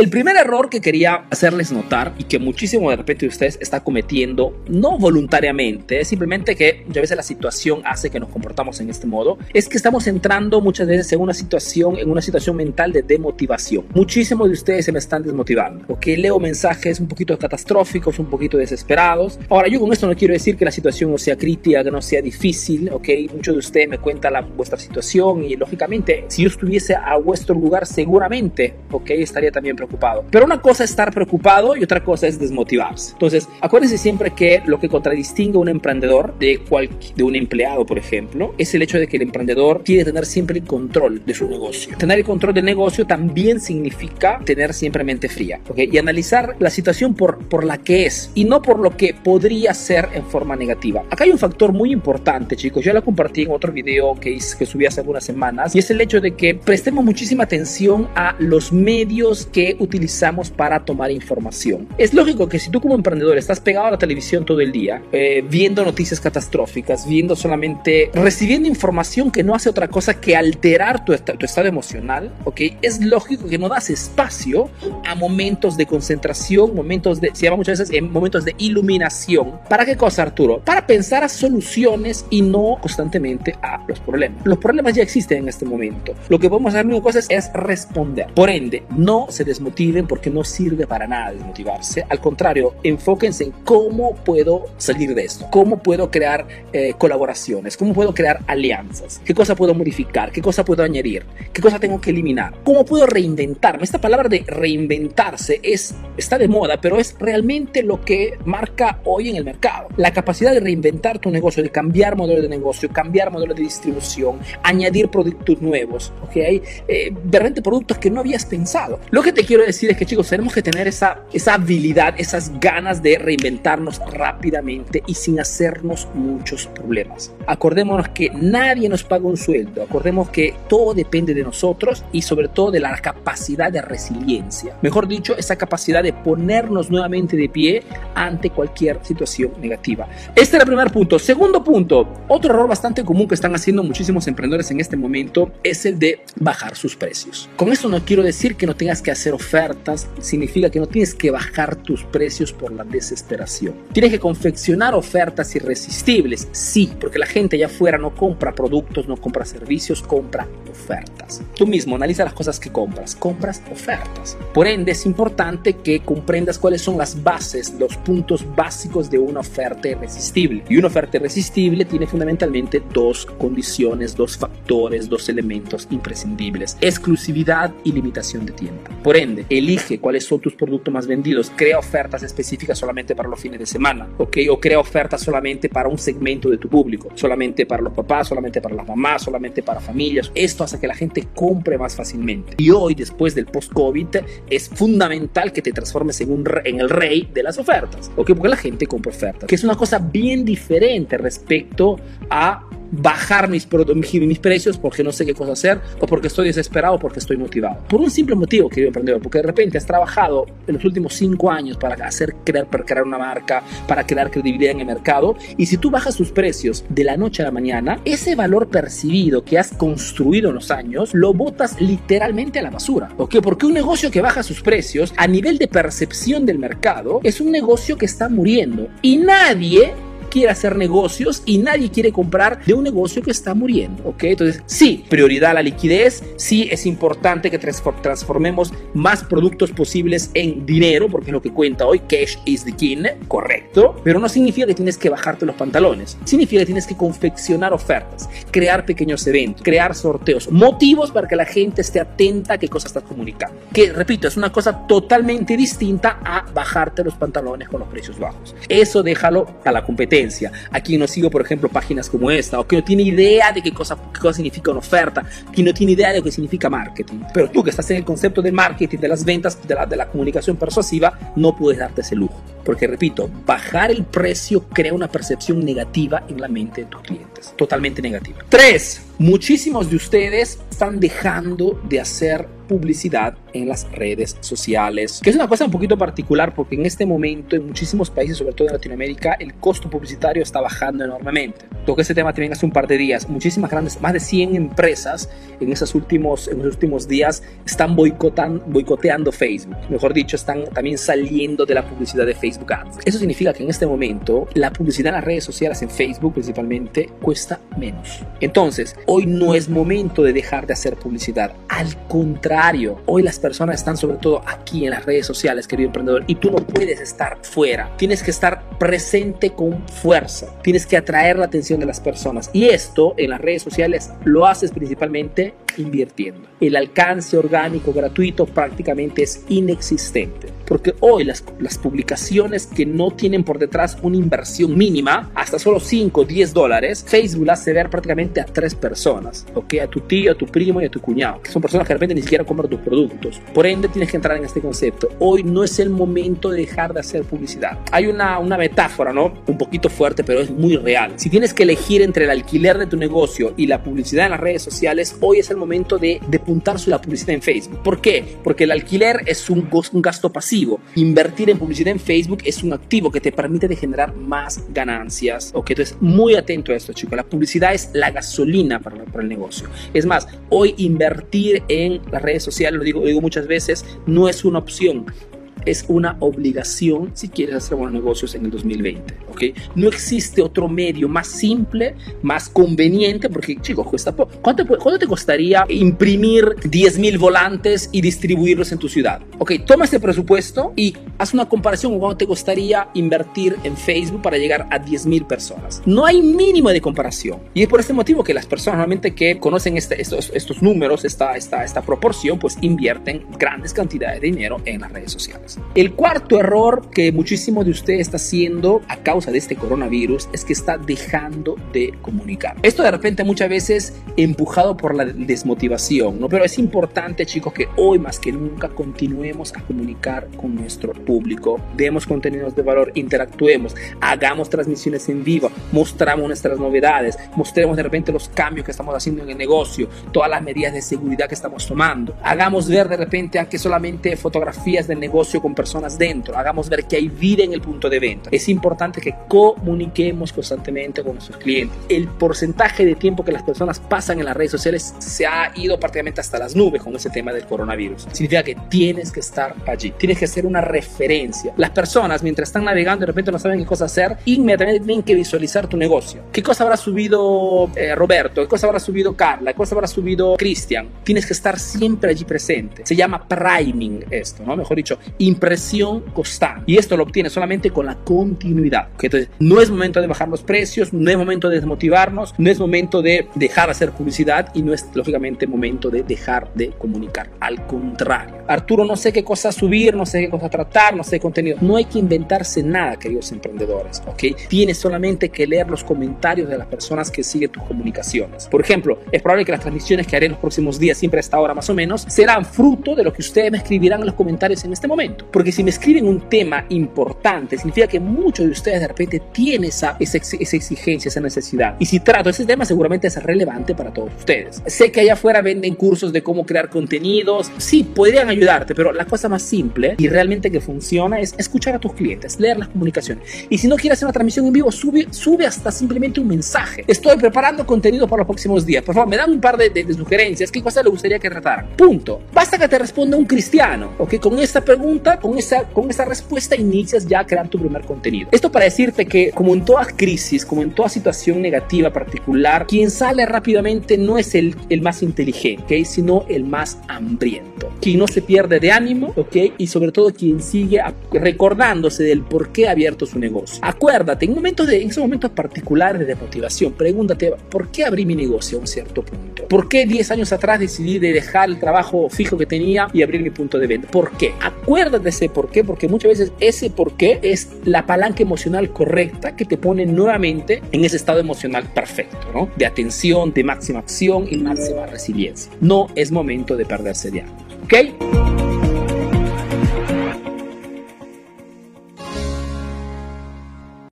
El primer error que quería hacerles notar y que muchísimo de repente ustedes está cometiendo, no voluntariamente, simplemente que a veces la situación hace que nos comportamos en este modo, es que estamos entrando muchas veces en una situación, en una situación mental de demotivación. Muchísimos de ustedes se me están desmotivando, ok, leo mensajes un poquito catastróficos, un poquito desesperados. Ahora, yo con esto no quiero decir que la situación no sea crítica, que no sea difícil, ok, muchos de ustedes me cuentan la, vuestra situación y lógicamente si yo estuviese a vuestro lugar seguramente, ok, estaría también preocupado pero una cosa es estar preocupado y otra cosa es desmotivarse. Entonces, acuérdense siempre que lo que contradistingue a un emprendedor de, de un empleado, por ejemplo, es el hecho de que el emprendedor quiere tener siempre el control de su negocio. Tener el control del negocio también significa tener siempre mente fría ¿okay? y analizar la situación por, por la que es y no por lo que podría ser en forma negativa. Acá hay un factor muy importante, chicos. Yo lo compartí en otro video que, que subí hace algunas semanas y es el hecho de que prestemos muchísima atención a los medios que utilizamos para tomar información. Es lógico que si tú como emprendedor estás pegado a la televisión todo el día, eh, viendo noticias catastróficas, viendo solamente, recibiendo información que no hace otra cosa que alterar tu, tu estado emocional, ¿ok? Es lógico que no das espacio a momentos de concentración, momentos de, se llama muchas veces, en momentos de iluminación. ¿Para qué cosa, Arturo? Para pensar a soluciones y no constantemente a los problemas. Los problemas ya existen en este momento. Lo que podemos hacer, una cosa es responder. Por ende, no se desmotive motiven porque no sirve para nada desmotivarse. Al contrario, enfóquense en cómo puedo salir de esto, cómo puedo crear eh, colaboraciones, cómo puedo crear alianzas, qué cosa puedo modificar, qué cosa puedo añadir, qué cosa tengo que eliminar, cómo puedo reinventarme. Esta palabra de reinventarse es, está de moda, pero es realmente lo que marca hoy en el mercado. La capacidad de reinventar tu negocio, de cambiar modelo de negocio, cambiar modelo de distribución, añadir productos nuevos, ¿ok? Eh, realmente productos que no habías pensado. Lo que te quiero decir es que chicos, tenemos que tener esa, esa habilidad, esas ganas de reinventarnos rápidamente y sin hacernos muchos problemas. Acordémonos que nadie nos paga un sueldo, acordemos que todo depende de nosotros y sobre todo de la capacidad de resiliencia. Mejor dicho, esa capacidad de ponernos nuevamente de pie ante cualquier situación negativa. Este era el primer punto. Segundo punto, otro error bastante común que están haciendo muchísimos emprendedores en este momento es el de bajar sus precios. Con esto no quiero decir que no tengas que hacer ofertas significa que no tienes que bajar tus precios por la desesperación. Tienes que confeccionar ofertas irresistibles, sí, porque la gente allá afuera no compra productos, no compra servicios, compra ofertas. Tú mismo analiza las cosas que compras, compras ofertas. Por ende, es importante que comprendas cuáles son las bases, los puntos básicos de una oferta irresistible. Y una oferta irresistible tiene fundamentalmente dos condiciones, dos factores, dos elementos imprescindibles, exclusividad y limitación de tiempo. Por ende, elige cuáles son tus productos más vendidos, crea ofertas específicas solamente para los fines de semana, ¿ok? O crea ofertas solamente para un segmento de tu público, solamente para los papás, solamente para las mamás, solamente para familias. Esto hace que la gente compre más fácilmente. Y hoy, después del post-COVID, es fundamental que te transformes en, un, en el rey de las ofertas, ¿ok? Porque la gente compra ofertas, que es una cosa bien diferente respecto a bajar mis, mis precios porque no sé qué cosa hacer o porque estoy desesperado o porque estoy motivado. Por un simple motivo, querido emprendedor, porque de repente has trabajado en los últimos cinco años para hacer crear, crear una marca, para crear credibilidad en el mercado y si tú bajas tus precios de la noche a la mañana, ese valor percibido que has construido en los años lo botas literalmente a la basura. ¿Ok? Porque un negocio que baja sus precios a nivel de percepción del mercado es un negocio que está muriendo y nadie quiere hacer negocios y nadie quiere comprar de un negocio que está muriendo, ¿ok? Entonces, sí, prioridad a la liquidez, sí es importante que transformemos más productos posibles en dinero, porque es lo que cuenta hoy, cash is the king, correcto, pero no significa que tienes que bajarte los pantalones, significa que tienes que confeccionar ofertas, crear pequeños eventos, crear sorteos, motivos para que la gente esté atenta a qué cosa estás comunicando, que repito, es una cosa totalmente distinta a bajarte los pantalones con los precios bajos. Eso déjalo a la competencia a quien no sigo, por ejemplo, páginas como esta, o que no tiene idea de qué cosa, qué cosa significa una oferta, que no tiene idea de lo que significa marketing. Pero tú que estás en el concepto del marketing, de las ventas, de la, de la comunicación persuasiva, no puedes darte ese lujo. Porque, repito, bajar el precio crea una percepción negativa en la mente de tus clientes. Totalmente negativa. Tres, muchísimos de ustedes están dejando de hacer publicidad en las redes sociales, que es una cosa un poquito particular porque en este momento en muchísimos países, sobre todo en Latinoamérica, el costo publicitario está bajando enormemente. Toqué ese tema también hace un par de días. Muchísimas grandes, más de 100 empresas en esos últimos, en los últimos días están boicoteando Facebook. Mejor dicho, están también saliendo de la publicidad de Facebook Ads. Eso significa que en este momento la publicidad en las redes sociales, en Facebook principalmente, cuesta menos. Entonces, hoy no es momento de dejar de hacer publicidad. Al contrario, Hoy las personas están sobre todo aquí en las redes sociales, querido emprendedor, y tú no puedes estar fuera. Tienes que estar presente con fuerza. Tienes que atraer la atención de las personas. Y esto en las redes sociales lo haces principalmente invirtiendo. El alcance orgánico gratuito prácticamente es inexistente. Porque hoy las, las publicaciones que no tienen por detrás una inversión mínima, hasta solo 5 o 10 dólares, Facebook hace ver prácticamente a tres personas. ¿ok? A tu tío, a tu primo y a tu cuñado. Que son personas que de repente ni siquiera comprar tus productos. Por ende, tienes que entrar en este concepto. Hoy no es el momento de dejar de hacer publicidad. Hay una, una metáfora, ¿no? Un poquito fuerte, pero es muy real. Si tienes que elegir entre el alquiler de tu negocio y la publicidad en las redes sociales, hoy es el momento de, de apuntar sobre la publicidad en Facebook. ¿Por qué? Porque el alquiler es un, un gasto pasivo. Invertir en publicidad en Facebook es un activo que te permite de generar más ganancias. Ok, entonces muy atento a esto, chicos. La publicidad es la gasolina para, para el negocio. Es más, hoy invertir en las redes social, lo digo, lo digo muchas veces, no es una opción es una obligación si quieres hacer buenos negocios en el 2020, ¿ok? No existe otro medio más simple, más conveniente, porque, chicos, cuesta ¿Cuánto, ¿Cuánto te costaría imprimir 10.000 volantes y distribuirlos en tu ciudad? Ok, toma este presupuesto y haz una comparación con cuánto te costaría invertir en Facebook para llegar a 10.000 personas. No hay mínimo de comparación. Y es por este motivo que las personas normalmente que conocen este, estos, estos números, esta, esta, esta proporción, pues invierten grandes cantidades de dinero en las redes sociales. El cuarto error que muchísimo de ustedes está haciendo a causa de este coronavirus es que está dejando de comunicar. Esto de repente muchas veces empujado por la desmotivación, ¿no? Pero es importante, chicos, que hoy más que nunca continuemos a comunicar con nuestro público, demos contenidos de valor, interactuemos, hagamos transmisiones en vivo, mostramos nuestras novedades, mostremos de repente los cambios que estamos haciendo en el negocio, todas las medidas de seguridad que estamos tomando, hagamos ver de repente aunque solamente fotografías del negocio con personas dentro, hagamos ver que hay vida en el punto de venta. Es importante que comuniquemos constantemente con nuestros clientes. El porcentaje de tiempo que las personas pasan en las redes sociales se ha ido prácticamente hasta las nubes con ese tema del coronavirus. Significa que tienes que estar allí, tienes que ser una referencia. Las personas mientras están navegando de repente no saben qué cosa hacer, inmediatamente tienen que visualizar tu negocio. ¿Qué cosa habrá subido eh, Roberto? ¿Qué cosa habrá subido Carla? ¿Qué cosa habrá subido Cristian? Tienes que estar siempre allí presente. Se llama priming esto, ¿no? Mejor dicho, impresión constante. Y esto lo obtiene solamente con la continuidad. Entonces, no es momento de bajar los precios, no es momento de desmotivarnos, no es momento de dejar de hacer publicidad y no es lógicamente momento de dejar de comunicar. Al contrario, Arturo, no sé qué cosa subir, no sé qué cosa tratar, no sé contenido. No hay que inventarse nada, queridos emprendedores, ¿ok? Tienes solamente que leer los comentarios de las personas que siguen tus comunicaciones. Por ejemplo, es probable que las transmisiones que haré en los próximos días, siempre a esta hora más o menos, serán fruto de lo que ustedes me escribirán en los comentarios en este momento. Porque si me escriben un tema importante, significa que muchos de ustedes de repente tienen esa, esa, exigencia, esa necesidad. Y si trato ese tema, seguramente es relevante para todos ustedes. Sé que allá afuera venden cursos de cómo crear contenidos. Sí, podrían ayudarte, pero la cosa más simple y realmente que funciona es escuchar a tus clientes, leer las comunicaciones. Y si no quieres hacer una transmisión en vivo, sube, sube hasta simplemente un mensaje. Estoy preparando contenido para los próximos días. Por favor, me dan un par de, de, sugerencias. ¿Qué cosa le gustaría que trataran? Punto. Basta que te responda un cristiano, ¿ok? Con esta pregunta con esa, con esa respuesta inicias ya a crear tu primer contenido. Esto para decirte que como en toda crisis, como en toda situación negativa particular, quien sale rápidamente no es el, el más inteligente, sino el más hambriento. Quien no se pierde de ánimo, ¿ok? Y sobre todo quien sigue recordándose del por qué ha abierto su negocio. Acuérdate, en, momentos de, en esos momentos particulares de motivación, pregúntate, ¿por qué abrí mi negocio a un cierto punto? ¿Por qué 10 años atrás decidí de dejar el trabajo fijo que tenía y abrir mi punto de venta? ¿Por qué? Acuérdate ese por qué, porque muchas veces ese por qué es la palanca emocional correcta que te pone nuevamente en ese estado emocional perfecto, ¿no? De atención, de máxima acción y máxima resiliencia. No es momento de perderse de algo, ¿ok?